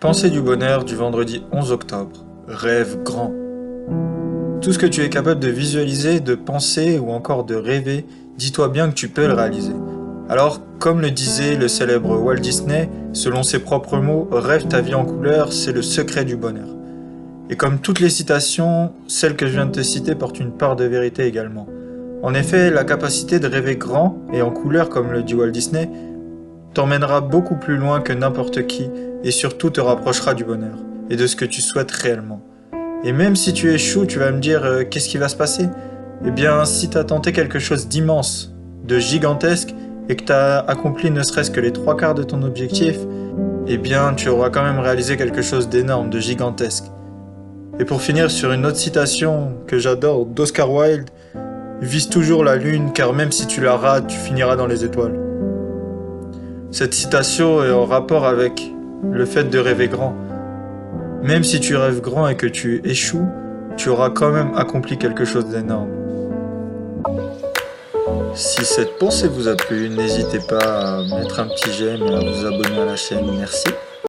Pensée du bonheur du vendredi 11 octobre. Rêve grand. Tout ce que tu es capable de visualiser, de penser ou encore de rêver, dis-toi bien que tu peux le réaliser. Alors, comme le disait le célèbre Walt Disney, selon ses propres mots, rêve ta vie en couleur, c'est le secret du bonheur. Et comme toutes les citations, celle que je viens de te citer porte une part de vérité également. En effet, la capacité de rêver grand et en couleur, comme le dit Walt Disney, t'emmènera beaucoup plus loin que n'importe qui et surtout te rapprochera du bonheur et de ce que tu souhaites réellement. Et même si tu échoues, tu vas me dire euh, qu'est-ce qui va se passer? Eh bien, si tu as tenté quelque chose d'immense, de gigantesque, et que tu as accompli ne serait-ce que les trois quarts de ton objectif, eh bien, tu auras quand même réalisé quelque chose d'énorme, de gigantesque. Et pour finir sur une autre citation que j'adore d'Oscar Wilde, vise toujours la lune car même si tu la rates, tu finiras dans les étoiles. Cette citation est en rapport avec le fait de rêver grand. Même si tu rêves grand et que tu échoues, tu auras quand même accompli quelque chose d'énorme. Si cette pensée vous a plu, n'hésitez pas à mettre un petit j'aime et à vous abonner à la chaîne. Merci.